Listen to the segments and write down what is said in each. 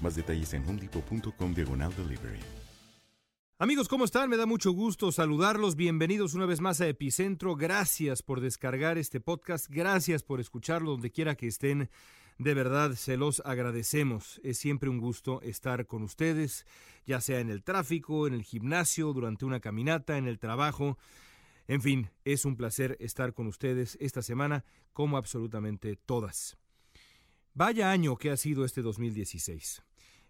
Más detalles en homedepot.com diagonal delivery. Amigos, ¿cómo están? Me da mucho gusto saludarlos. Bienvenidos una vez más a Epicentro. Gracias por descargar este podcast. Gracias por escucharlo donde quiera que estén. De verdad, se los agradecemos. Es siempre un gusto estar con ustedes, ya sea en el tráfico, en el gimnasio, durante una caminata, en el trabajo. En fin, es un placer estar con ustedes esta semana, como absolutamente todas. Vaya año que ha sido este 2016.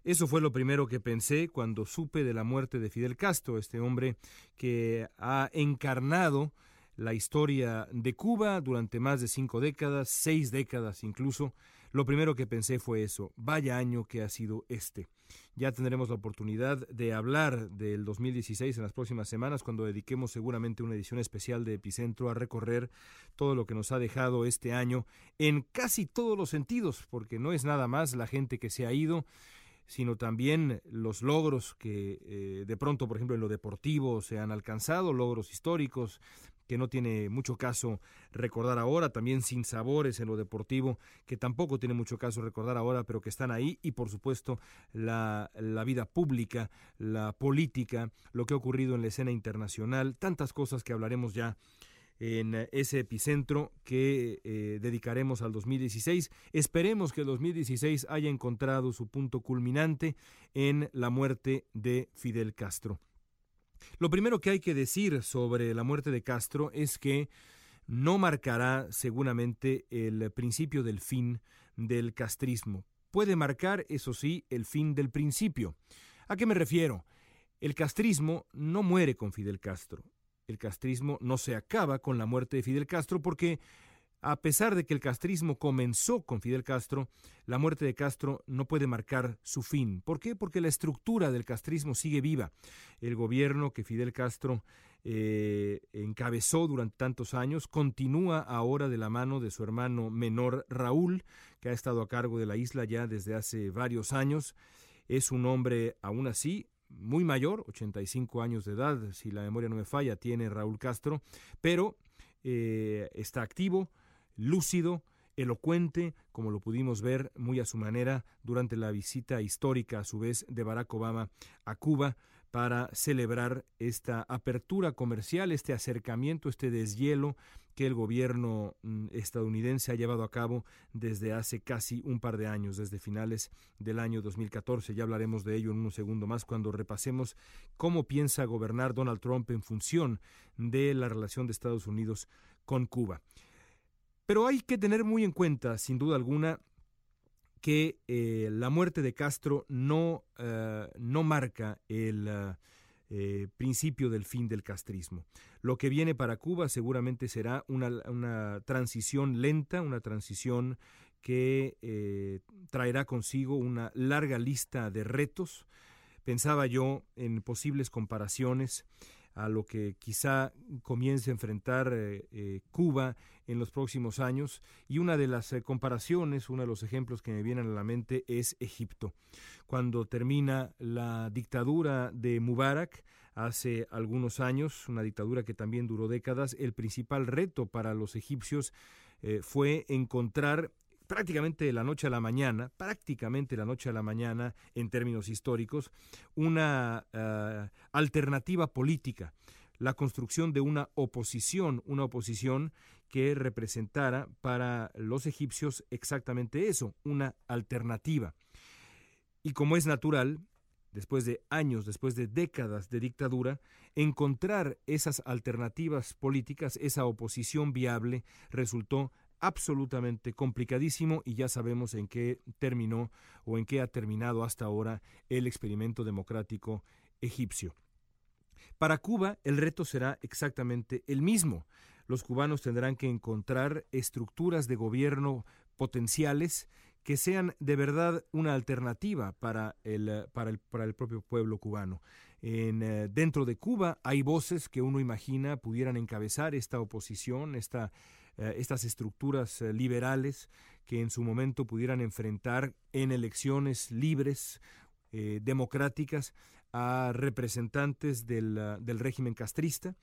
Eso fue lo primero que pensé cuando supe de la muerte de Fidel Castro, este hombre que ha encarnado la historia de Cuba durante más de cinco décadas, seis décadas incluso. Lo primero que pensé fue eso, vaya año que ha sido este. Ya tendremos la oportunidad de hablar del 2016 en las próximas semanas cuando dediquemos seguramente una edición especial de Epicentro a recorrer todo lo que nos ha dejado este año en casi todos los sentidos, porque no es nada más la gente que se ha ido, sino también los logros que eh, de pronto, por ejemplo, en lo deportivo se han alcanzado, logros históricos que no tiene mucho caso recordar ahora, también sin sabores en lo deportivo, que tampoco tiene mucho caso recordar ahora, pero que están ahí, y por supuesto la, la vida pública, la política, lo que ha ocurrido en la escena internacional, tantas cosas que hablaremos ya en ese epicentro que eh, dedicaremos al 2016. Esperemos que el 2016 haya encontrado su punto culminante en la muerte de Fidel Castro. Lo primero que hay que decir sobre la muerte de Castro es que no marcará seguramente el principio del fin del castrismo. Puede marcar, eso sí, el fin del principio. ¿A qué me refiero? El castrismo no muere con Fidel Castro el castrismo no se acaba con la muerte de Fidel Castro porque a pesar de que el castrismo comenzó con Fidel Castro, la muerte de Castro no puede marcar su fin. ¿Por qué? Porque la estructura del castrismo sigue viva. El gobierno que Fidel Castro eh, encabezó durante tantos años continúa ahora de la mano de su hermano menor Raúl, que ha estado a cargo de la isla ya desde hace varios años. Es un hombre, aún así, muy mayor, 85 años de edad, si la memoria no me falla, tiene Raúl Castro, pero eh, está activo, lúcido, elocuente, como lo pudimos ver muy a su manera durante la visita histórica a su vez de Barack Obama a Cuba para celebrar esta apertura comercial, este acercamiento, este deshielo que el gobierno mm, estadounidense ha llevado a cabo desde hace casi un par de años, desde finales del año 2014. Ya hablaremos de ello en un segundo más cuando repasemos cómo piensa gobernar Donald Trump en función de la relación de Estados Unidos con Cuba. Pero hay que tener muy en cuenta, sin duda alguna, que eh, la muerte de Castro no, eh, no marca el eh, principio del fin del castrismo. Lo que viene para Cuba seguramente será una, una transición lenta, una transición que traerá consigo una larga lista de retos. Pensaba yo en posibles comparaciones a lo que quizá comience a enfrentar eh, eh, Cuba en los próximos años. Y una de las eh, comparaciones, uno de los ejemplos que me vienen a la mente es Egipto. Cuando termina la dictadura de Mubarak, hace algunos años, una dictadura que también duró décadas, el principal reto para los egipcios fue encontrar prácticamente de la noche a la mañana, prácticamente de la noche a la mañana en términos históricos, una eh, alternativa política, la construcción de una oposición, una oposición que representara para los egipcios exactamente eso, una alternativa. Y como es natural, después de años, después de décadas de dictadura, encontrar esas alternativas políticas, esa oposición viable, resultó absolutamente complicadísimo y ya sabemos en qué terminó o en qué ha terminado hasta ahora el experimento democrático egipcio. Para Cuba el reto será exactamente el mismo. Los cubanos tendrán que encontrar estructuras de gobierno potenciales que sean de verdad una alternativa para el, para el, para el propio pueblo cubano. En, eh, dentro de Cuba hay voces que uno imagina pudieran encabezar esta oposición, esta eh, estas estructuras eh, liberales que en su momento pudieran enfrentar en elecciones libres, eh, democráticas, a representantes del, del régimen castrista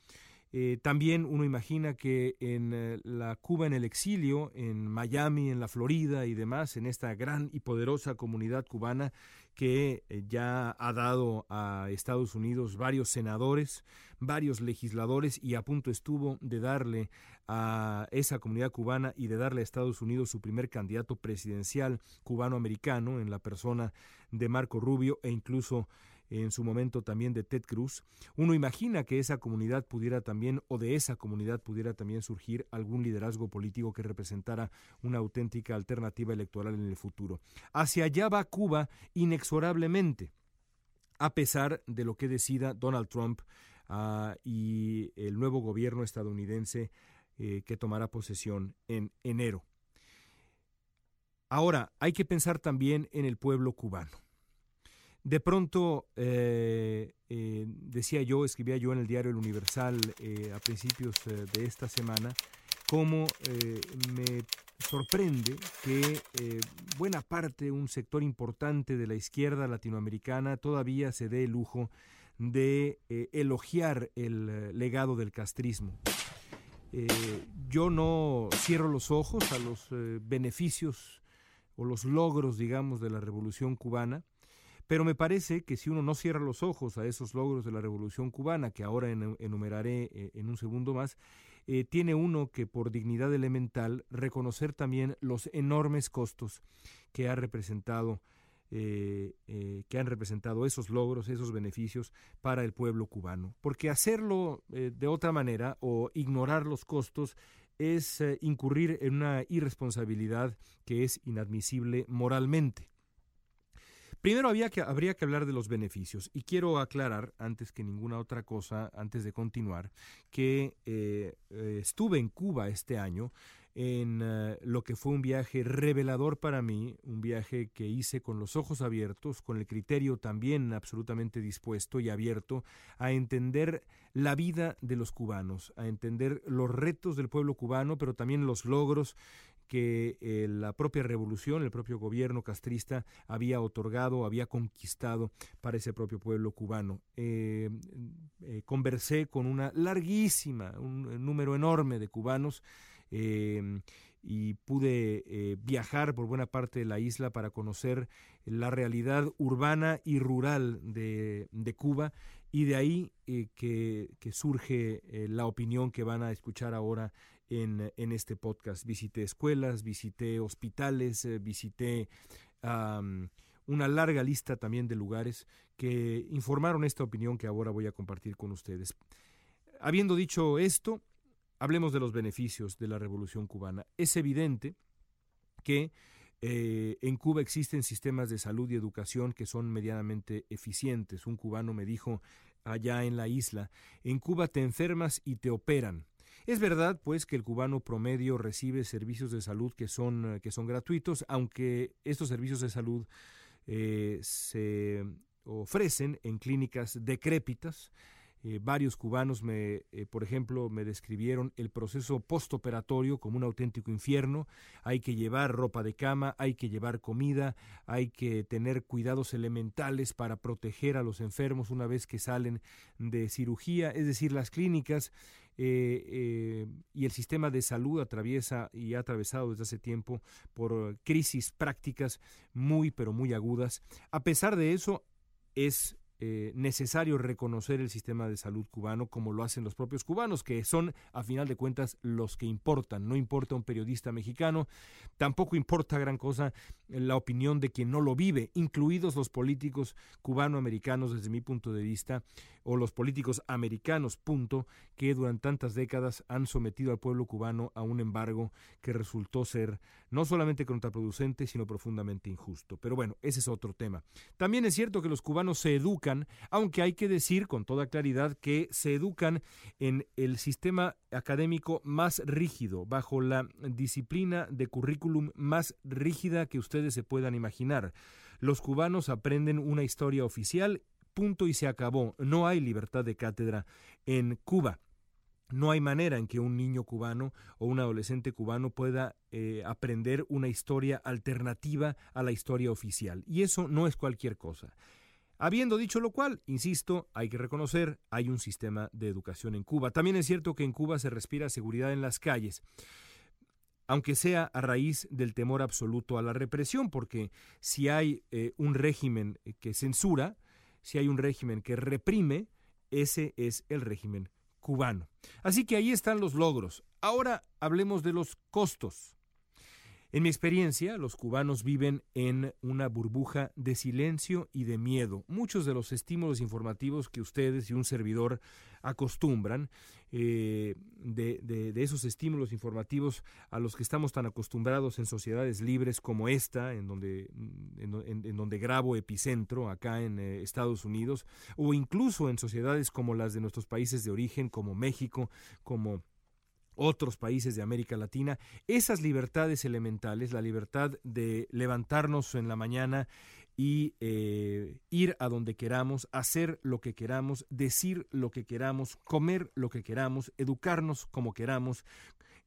eh, también uno imagina que en eh, la Cuba en el exilio, en Miami, en la Florida y demás, en esta gran y poderosa comunidad cubana que eh, ya ha dado a Estados Unidos varios senadores, varios legisladores y a punto estuvo de darle a esa comunidad cubana y de darle a Estados Unidos su primer candidato presidencial cubano-americano en la persona de Marco Rubio e incluso en su momento también de Ted Cruz, uno imagina que esa comunidad pudiera también, o de esa comunidad pudiera también surgir algún liderazgo político que representara una auténtica alternativa electoral en el futuro. Hacia allá va Cuba inexorablemente, a pesar de lo que decida Donald Trump ah, y el nuevo gobierno estadounidense eh, que tomará posesión en enero. Ahora, hay que pensar también en el pueblo cubano. De pronto, eh, eh, decía yo, escribía yo en el diario El Universal eh, a principios de esta semana, cómo me sorprende que buena parte, un sector importante de la izquierda latinoamericana todavía se dé el lujo de elogiar el legado del castrismo. yo no cierro los ojos a los beneficios o los logros, digamos, de la revolución cubana, pero me parece que si uno no cierra los ojos a esos logros de la Revolución cubana, que ahora enumeraré eh, en un segundo más, eh, tiene uno que por dignidad elemental reconocer también los enormes costos que ha representado eh, que han representado esos logros, esos beneficios para el pueblo cubano. Porque hacerlo de otra manera o ignorar los costos es incurrir en una irresponsabilidad que es inadmisible moralmente. Primero había que, habría que hablar de los beneficios y quiero aclarar, antes que ninguna otra cosa, antes de continuar, que eh, eh, estuve en Cuba este año en eh, lo que fue un viaje revelador para mí, un viaje que hice con los ojos abiertos, con el criterio también absolutamente dispuesto y abierto a entender la vida de los cubanos, a entender los retos del pueblo cubano, pero también los logros que eh, la propia revolución, el propio gobierno castrista había otorgado, había conquistado para ese propio pueblo cubano. Eh, eh, conversé con una larguísima, un número enorme de cubanos y pude viajar por buena parte de la isla para conocer la realidad urbana y rural de, Cuba y de ahí que, surge la opinión que van a escuchar ahora en, este podcast. Visité escuelas, visité hospitales, eh, visité una larga lista también de lugares que informaron esta opinión que ahora voy a compartir con ustedes. Habiendo dicho esto, hablemos de los beneficios de la Revolución cubana. Es evidente que eh, en Cuba existen sistemas de salud y educación que son medianamente eficientes. Un cubano me dijo allá en la isla, en Cuba te enfermas y te operan. Es verdad, pues, que el cubano promedio recibe servicios de salud que son, que son gratuitos, aunque estos servicios de salud eh, se ofrecen en clínicas decrépitas, eh, varios cubanos, me, eh, por ejemplo, me describieron el proceso postoperatorio como un auténtico infierno. Hay que llevar ropa de cama, hay que llevar comida, hay que tener cuidados elementales para proteger a los enfermos una vez que salen de cirugía. Es decir, las clínicas y el sistema de salud atraviesa y ha atravesado desde hace tiempo por crisis prácticas muy pero muy agudas. A pesar de eso, es eh, necesario reconocer el sistema de salud cubano como lo hacen los propios cubanos, que son a final de cuentas los que importan. No importa un periodista mexicano, tampoco importa gran cosa la opinión de quien no lo vive, incluidos los políticos cubanoamericanos desde mi punto de vista, o los políticos americanos, punto, que durante tantas décadas han sometido al pueblo cubano a un embargo que resultó ser no solamente contraproducente, sino profundamente injusto. Pero bueno, ese es otro tema. También es cierto que los cubanos se educan, aunque hay que decir con toda claridad que se educan en el sistema académico más rígido, bajo la disciplina de currículum más rígida que se puedan imaginar. Los cubanos aprenden una historia oficial punto y se acabó. No hay libertad de cátedra en Cuba. No hay manera en que un niño cubano o un adolescente cubano pueda eh, aprender una historia alternativa a la historia oficial. Y eso no es cualquier cosa. Habiendo dicho lo cual, insisto, hay que reconocer, hay un sistema de educación en Cuba. También es cierto que en Cuba se respira seguridad en las calles, aunque sea a raíz del temor absoluto a la represión, porque si hay eh, un régimen que censura, si hay un régimen que reprime, ese es el régimen cubano. Así que ahí están los logros. Ahora hablemos de los costos. En mi experiencia, los cubanos viven en una burbuja de silencio y de miedo. Muchos de los estímulos informativos que ustedes y un servidor acostumbran, eh, de, esos estímulos informativos a los que estamos tan acostumbrados en sociedades libres como esta, en donde, en, donde grabo Epicentro, acá en eh, Estados Unidos, o incluso en sociedades como las de nuestros países de origen, como México, como otros países de América Latina, esas libertades elementales, la libertad de levantarnos en la mañana y eh, ir a donde queramos, hacer lo que queramos, decir lo que queramos, comer lo que queramos, educarnos como queramos,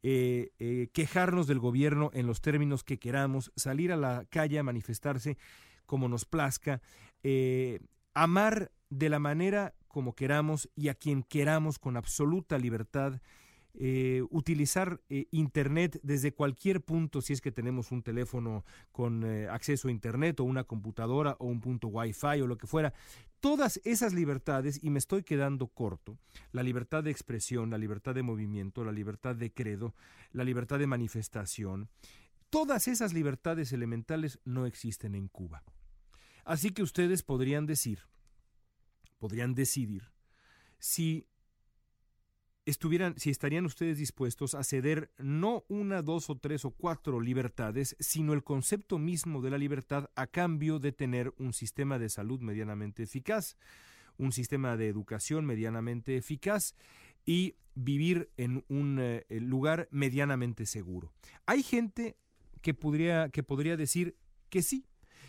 eh, eh, quejarnos del gobierno en los términos que queramos, salir a la calle a manifestarse como nos plazca, amar de la manera como queramos y a quien queramos con absoluta libertad eh, utilizar eh, Internet desde cualquier punto, si es que tenemos un teléfono con eh, acceso a Internet o una computadora o un punto Wi-Fi o lo que fuera. Todas esas libertades, y me estoy quedando corto, la libertad de expresión, la libertad de movimiento, la libertad de credo, la libertad de manifestación, todas esas libertades elementales no existen en Cuba. Así que ustedes podrían decir, podrían decidir si estuvieran, si estarían ustedes dispuestos a ceder no una, dos o tres o cuatro libertades, sino el concepto mismo de la libertad a cambio de tener un sistema de salud medianamente eficaz, un sistema de educación medianamente eficaz y vivir en un eh, lugar medianamente seguro. Hay gente que podría, que podría decir que sí,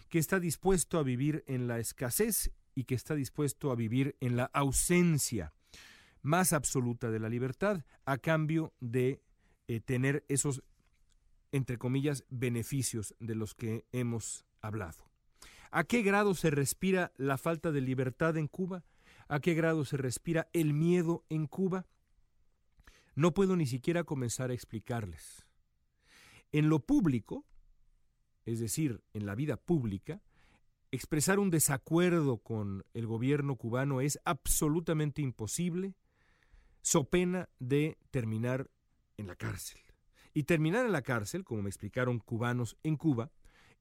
que está dispuesto a vivir en la escasez y que está dispuesto a vivir en la ausencia más absoluta de la libertad a cambio de eh, tener esos, entre comillas, beneficios de los que hemos hablado. ¿A qué grado se respira la falta de libertad en Cuba? ¿A qué grado se respira el miedo en Cuba? No puedo ni siquiera comenzar a explicarles. En lo público, es decir, en la vida pública, expresar un desacuerdo con el gobierno cubano es absolutamente imposible, so pena de terminar en la cárcel. Y terminar en la cárcel, como me explicaron cubanos en Cuba,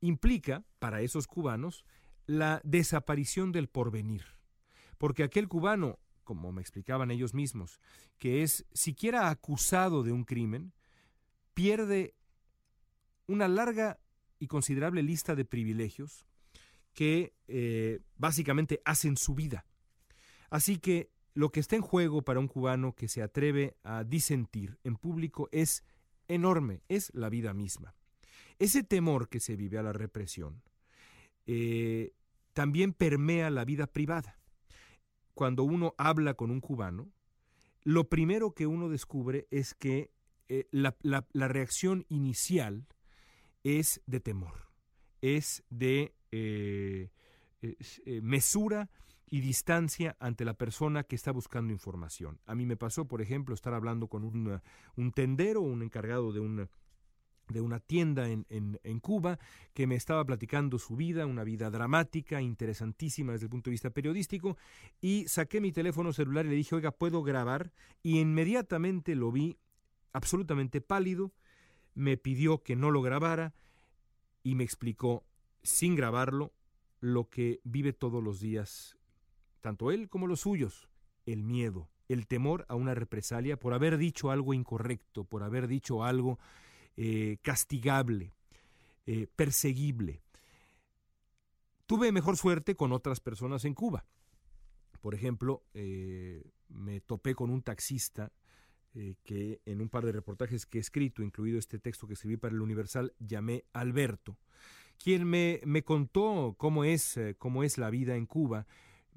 implica, para esos cubanos, la desaparición del porvenir. Porque aquel cubano, como me explicaban ellos mismos, que es siquiera acusado de un crimen, pierde una larga y considerable lista de privilegios que eh, básicamente hacen su vida. Así que lo que está en juego para un cubano que se atreve a disentir en público es enorme, es la vida misma. Ese temor que se vive a la represión eh, también permea la vida privada. Cuando uno habla con un cubano, lo primero que uno descubre es que eh, la, reacción inicial es de temor, es de eh, mesura y distancia ante la persona que está buscando información. A mí me pasó, por ejemplo, estar hablando con un, tendero, un encargado de un de una tienda en, en, Cuba que me estaba platicando su vida, una vida dramática, interesantísima desde el punto de vista periodístico, y saqué mi teléfono celular y le dije, oiga, ¿puedo grabar? Y inmediatamente lo vi absolutamente pálido, me pidió que no lo grabara y me explicó, sin grabarlo, lo que vive todos los días, tanto él como los suyos, el miedo, el temor a una represalia por haber dicho algo incorrecto, por haber dicho algo eh, castigable, eh, perseguible. Tuve mejor suerte con otras personas en Cuba. Por ejemplo, eh, me topé con un taxista que en un par de reportajes que he escrito, incluido este texto que escribí para el Universal, llamé Alberto, quien me, me contó cómo es, cómo es la vida en Cuba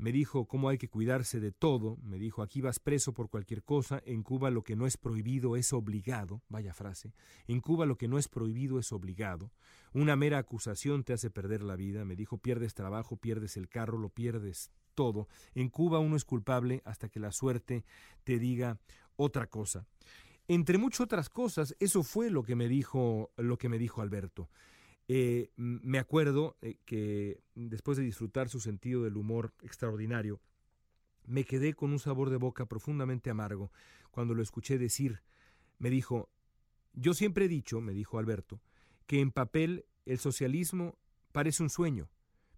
me dijo cómo hay que cuidarse de todo, me dijo aquí vas preso por cualquier cosa, en Cuba lo que no es prohibido es obligado, vaya frase, en Cuba lo que no es prohibido es obligado, una mera acusación te hace perder la vida, me dijo pierdes trabajo, pierdes el carro, lo pierdes todo, en Cuba uno es culpable hasta que la suerte te diga otra cosa. Entre muchas otras cosas, eso fue lo que me dijo, lo que me dijo Alberto. Eh, me acuerdo eh, que después de disfrutar su sentido del humor extraordinario, me quedé con un sabor de boca profundamente amargo cuando lo escuché decir. Me dijo, yo siempre he dicho, me dijo Alberto, que en papel el socialismo parece un sueño,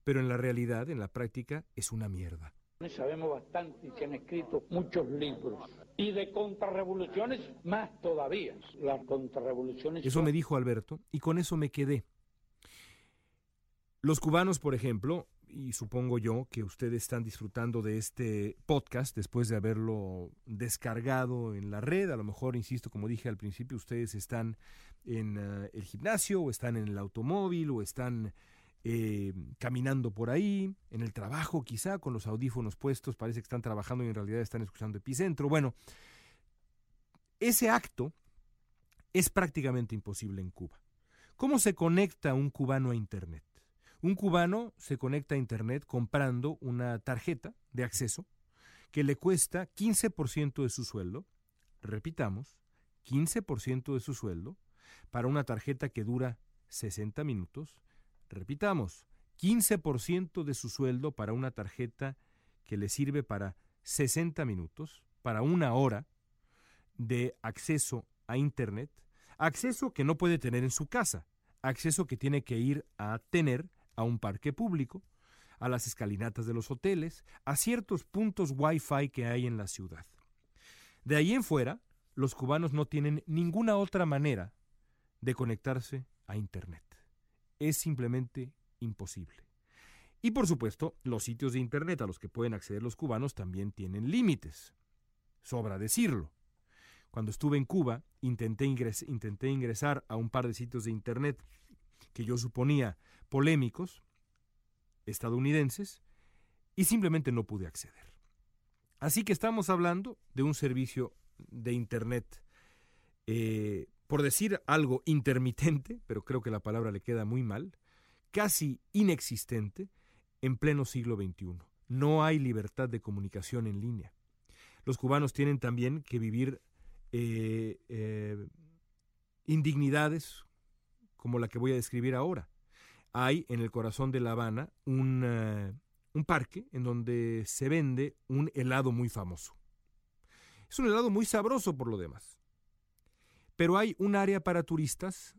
pero en la realidad, en la práctica, es una mierda. Sabemos bastante y se han escrito muchos libros. Y de contrarrevoluciones más todavía. Las contrarrevoluciones. Eso me dijo Alberto y con eso me quedé. Los cubanos, por ejemplo, y supongo yo que ustedes están disfrutando de este podcast después de haberlo descargado en la red. A lo mejor, insisto, como dije al principio, ustedes están en eh, el gimnasio o están en el automóvil o están eh, caminando por ahí, en el trabajo quizá, con los audífonos puestos, parece que están trabajando y en realidad están escuchando Epicentro. Bueno, ese acto es prácticamente imposible en Cuba. ¿Cómo se conecta un cubano a Internet? Un cubano se conecta a Internet comprando una tarjeta de acceso que le cuesta 15% de su sueldo, repitamos, 15% de su sueldo, para una tarjeta que dura 60 minutos, repitamos, 15% de su sueldo para una tarjeta que le sirve para 60 minutos, para una hora de acceso a Internet, acceso que no puede tener en su casa, acceso que tiene que ir a tener a un parque público, a las escalinatas de los hoteles, a ciertos puntos Wi-Fi que hay en la ciudad. De ahí en fuera, los cubanos no tienen ninguna otra manera de conectarse a Internet. Es simplemente imposible. Y por supuesto, los sitios de Internet a los que pueden acceder los cubanos también tienen límites. Sobra decirlo. Cuando estuve en Cuba, intenté, intenté ingresar a un par de sitios de Internet que yo suponía polémicos estadounidenses y simplemente no pude acceder. Así que estamos hablando de un servicio de Internet, eh, por decir algo intermitente, pero creo que la palabra le queda muy mal, casi inexistente en pleno siglo XXI. No hay libertad de comunicación en línea. Los cubanos tienen también que vivir eh, eh, indignidades como la que voy a describir ahora hay en el corazón de La Habana un, un parque en donde se vende un helado muy famoso. Es un helado muy sabroso por lo demás. Pero hay un área para turistas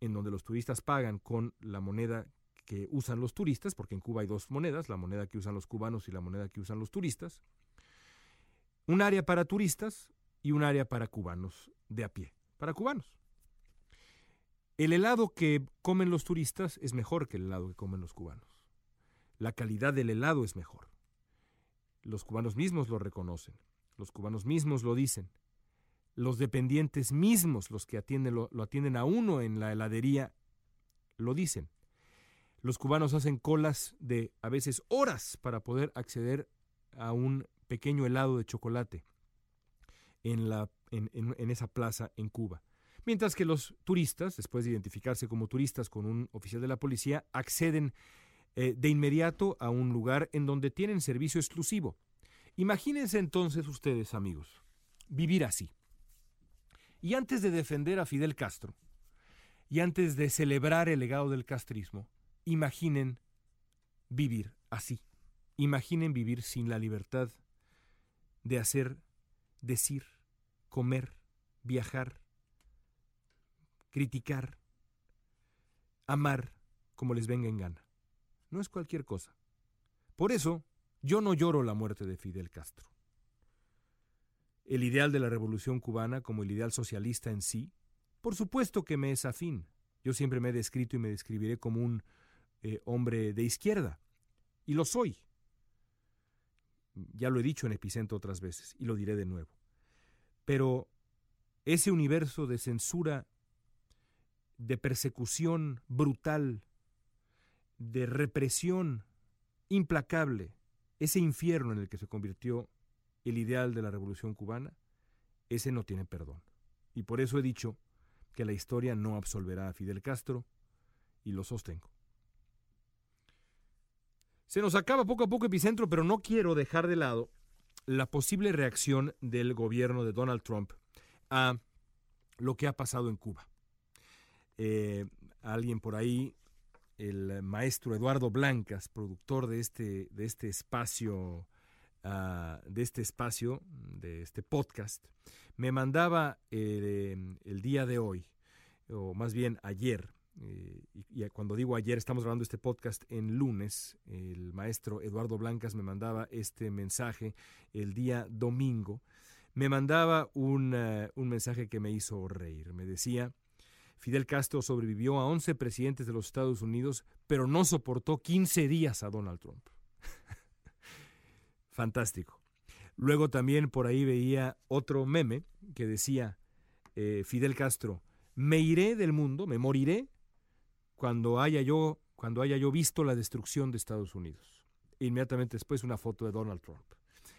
en donde los turistas pagan con la moneda que usan los turistas, porque en Cuba hay dos monedas, la moneda que usan los cubanos y la moneda que usan los turistas. Un área para turistas y un área para cubanos de a pie, para cubanos. El helado que comen los turistas es mejor que el helado que comen los cubanos. La calidad del helado es mejor. Los cubanos mismos lo reconocen. Los cubanos mismos lo dicen. Los dependientes mismos, los que atienden, lo, atienden a uno en la heladería, lo dicen. Los cubanos hacen colas de a veces horas para poder acceder a un pequeño helado de chocolate en, la, en, en esa plaza en Cuba mientras que los turistas, después de identificarse como turistas con un oficial de la policía, acceden eh, de inmediato a un lugar en donde tienen servicio exclusivo. Imagínense entonces ustedes, amigos, vivir así. Y antes de defender a Fidel Castro, y antes de celebrar el legado del castrismo, imaginen vivir así. Imaginen vivir sin la libertad de hacer, decir, comer, viajar, criticar, amar como les venga en gana. No es cualquier cosa. Por eso, yo no lloro la muerte de Fidel Castro. El ideal de la revolución cubana, como el ideal socialista en sí, por supuesto que me es afín. Yo siempre me he descrito y me describiré como un eh, hombre de izquierda. Y lo soy. Ya lo he dicho en Epicentro otras veces y lo diré de nuevo. Pero ese universo de censura, de persecución brutal, de represión implacable, ese infierno en el que se convirtió el ideal de la revolución cubana, ese no tiene perdón. Y por eso he dicho que la historia no absolverá a Fidel Castro y lo sostengo. Se nos acaba poco a poco epicentro, pero no quiero dejar de lado la posible reacción del gobierno de Donald Trump a lo que ha pasado en Cuba. Eh, alguien por ahí, el maestro Eduardo Blancas, productor de este, de este espacio, ah, de este espacio, de este podcast, me mandaba eh, el día de hoy, o más bien ayer, eh, y, cuando digo ayer, estamos grabando este podcast en lunes. El maestro Eduardo Blancas me mandaba este mensaje el día domingo. Me mandaba un, un mensaje que me hizo reír. Me decía, Fidel Castro sobrevivió a 11 presidentes de los Estados Unidos, pero no soportó 15 días a Donald Trump. Fantástico. Luego también por ahí veía otro meme que decía, eh, Fidel Castro, me iré del mundo, me moriré cuando haya yo, cuando haya yo visto la destrucción de Estados Unidos. Inmediatamente después una foto de Donald Trump.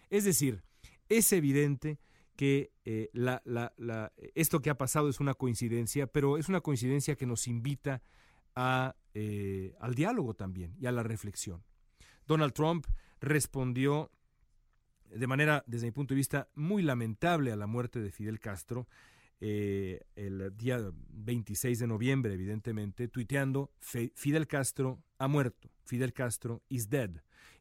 Es decir, es evidente que eh, esto que ha pasado es una coincidencia, pero es una coincidencia que nos invita a, eh, al diálogo también y a la reflexión. Donald Trump respondió de manera, desde mi punto de vista, muy lamentable a la muerte de Fidel Castro, eh, el día 26 de noviembre, evidentemente, tuiteando, Fidel Castro ha muerto, Fidel Castro is dead.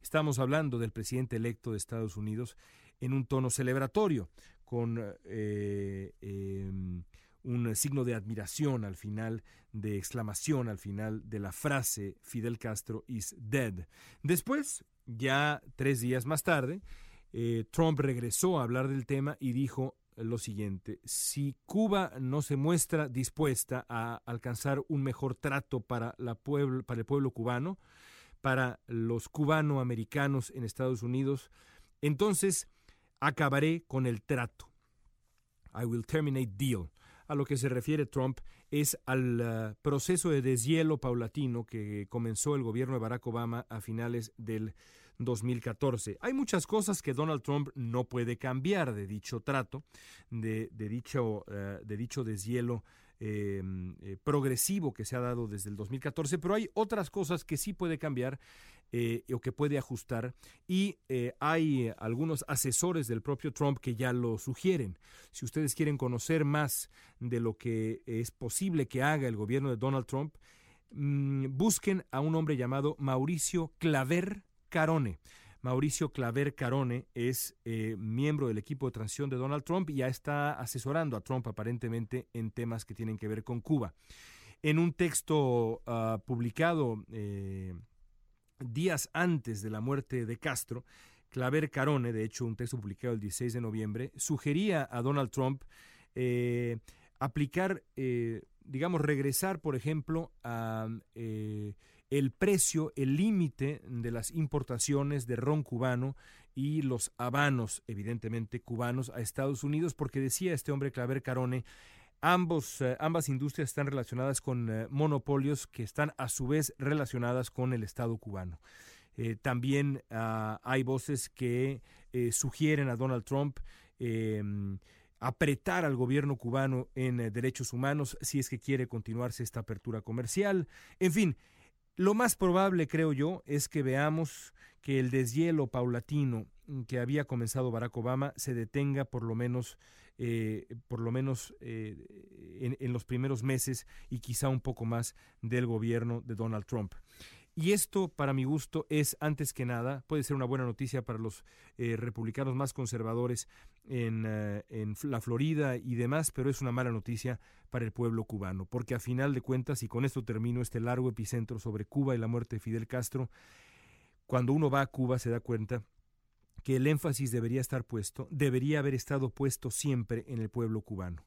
Estamos hablando del presidente electo de Estados Unidos en un tono celebratorio, con eh, em, un signo de admiración al final, de exclamación al final de la frase Fidel Castro is dead. Después, ya tres días más tarde, eh, Trump regresó a hablar del tema y dijo lo siguiente, si Cuba no se muestra dispuesta a alcanzar un mejor trato para, la para el pueblo cubano, para los cubanoamericanos en Estados Unidos, entonces acabaré con el trato. I will terminate deal. A lo que se refiere Trump es al uh, proceso de deshielo paulatino que comenzó el gobierno de Barack Obama a finales del 2014. Hay muchas cosas que Donald Trump no puede cambiar de dicho trato, de, dicho, eh, de dicho deshielo eh, progresivo que se ha dado desde el 2014, pero hay otras cosas que sí puede cambiar eh, o que puede ajustar y hay algunos asesores del propio Trump que ya lo sugieren. Si ustedes quieren conocer más de lo que es posible que haga el gobierno de Donald Trump, mm, busquen a un hombre llamado Mauricio Claver Carone. Mauricio Claver Carone es eh, miembro del equipo de transición de Donald Trump y ya está asesorando a Trump aparentemente en temas que tienen que ver con Cuba. En un texto ah, publicado eh, días antes de la muerte de Castro, Claver Carone, de hecho un texto publicado el 16 de noviembre, sugería a Donald Trump eh, aplicar, digamos, regresar, por ejemplo, a el precio, el límite de las importaciones de ron cubano y los habanos, evidentemente cubanos, a Estados Unidos, porque decía este hombre Claver Carone, ambos, eh, ambas industrias están relacionadas con eh, monopolios que están a su vez relacionadas con el Estado cubano. Eh, también ah, hay voces que sugieren a Donald Trump em, apretar al gobierno cubano en derechos humanos si es que quiere continuarse esta apertura comercial. En fin, Lo más probable, creo yo, es que veamos que el deshielo paulatino que había comenzado Barack Obama se detenga por lo menos eh, por lo menos eh, en, los primeros meses y quizá un poco más del gobierno de Donald Trump. Y esto, para mi gusto, es antes que nada, puede ser una buena noticia para los eh, republicanos más conservadores en, en, la Florida y demás, pero es una mala noticia para el pueblo cubano, porque a final de cuentas, y con esto termino este largo epicentro sobre Cuba y la muerte de Fidel Castro, cuando uno va a Cuba se da cuenta que el énfasis debería estar puesto, debería haber estado puesto siempre en el pueblo cubano.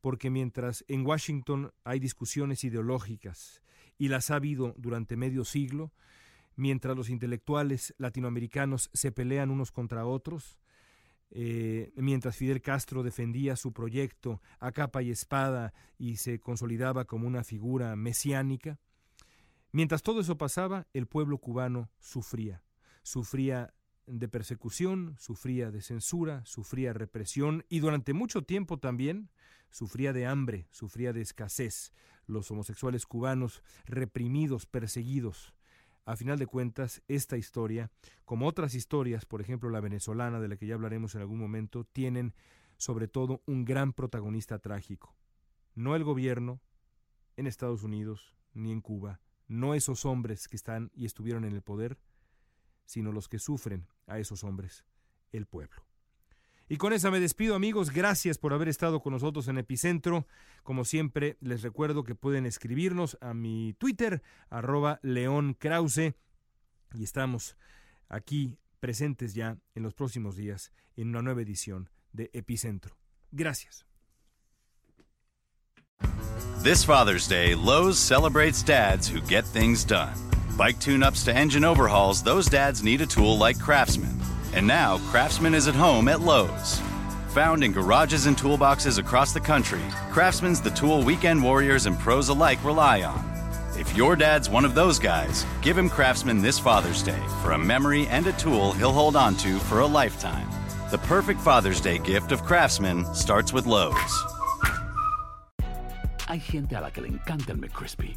Porque mientras en Washington hay discusiones ideológicas y las ha habido durante medio siglo, mientras los intelectuales latinoamericanos se pelean unos contra otros, eh, mientras Fidel Castro defendía su proyecto a capa y espada y se consolidaba como una figura mesiánica, mientras todo eso pasaba, el pueblo cubano sufría, sufría de persecución, sufría de censura, sufría represión y durante mucho tiempo también sufría de hambre, sufría de escasez, los homosexuales cubanos reprimidos, perseguidos. A final de cuentas, esta historia, como otras historias, por ejemplo la venezolana, de la que ya hablaremos en algún momento, tienen sobre todo un gran protagonista trágico. No el gobierno en Estados Unidos ni en Cuba, no esos hombres que están y estuvieron en el poder, sino los que sufren a esos hombres, el pueblo. Y con esa me despido amigos, gracias por haber estado con nosotros en Epicentro. Como siempre, les recuerdo que pueden escribirnos a mi Twitter, arroba León Krause, y estamos aquí presentes ya en los próximos días en una nueva edición de Epicentro. Gracias. This Father's Day, Lowe's celebrates dads who get things done. Bike tune ups to engine overhauls, those dads need a tool like Craftsman. And now, Craftsman is at home at Lowe's. Found in garages and toolboxes across the country, Craftsman's the tool weekend warriors and pros alike rely on. If your dad's one of those guys, give him Craftsman this Father's Day for a memory and a tool he'll hold on to for a lifetime. The perfect Father's Day gift of Craftsman starts with Lowe's. Hay gente a la que le encanta el McCrispy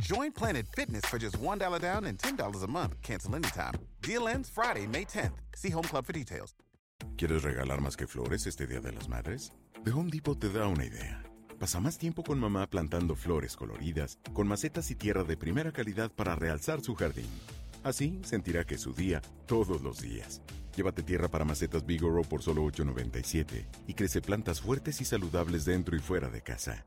Join Planet Fitness for just $1 down and $10 a month. Cancel anytime. Deal ends Friday, May 10th. See Home Club for details. ¿Quieres regalar más que flores este Día de las Madres? The Home Depot te da una idea. Pasa más tiempo con mamá plantando flores coloridas, con macetas y tierra de primera calidad para realzar su jardín. Así sentirá que es su día todos los días. Llévate tierra para macetas Bigoro por solo $8.97 y crece plantas fuertes y saludables dentro y fuera de casa.